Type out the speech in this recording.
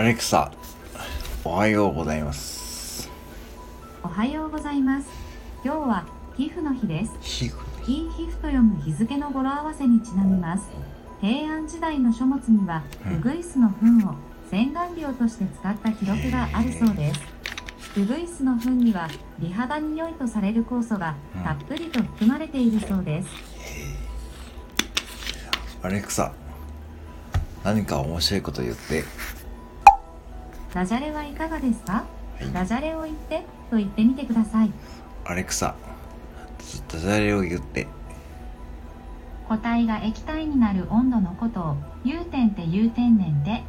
アレクサ、おはようございます。おはようございます。今日は皮膚の日です。皮膚いい皮膚と読む日付の語呂合わせにちなみます。平安時代の書物には、うんウグイスの糞を洗顔料として使った記録があるそうです。ウグイスの糞には美肌に良いとされる酵素がうんたっぷりと含まれているそうです。アレクサ、何か面白いこと言って。ダジャレはいかがですか？はいダジャレを言ってと言ってみてください。アレクサ、ダジャレを言って。固体が液体になる温度のことを融点って言う天然で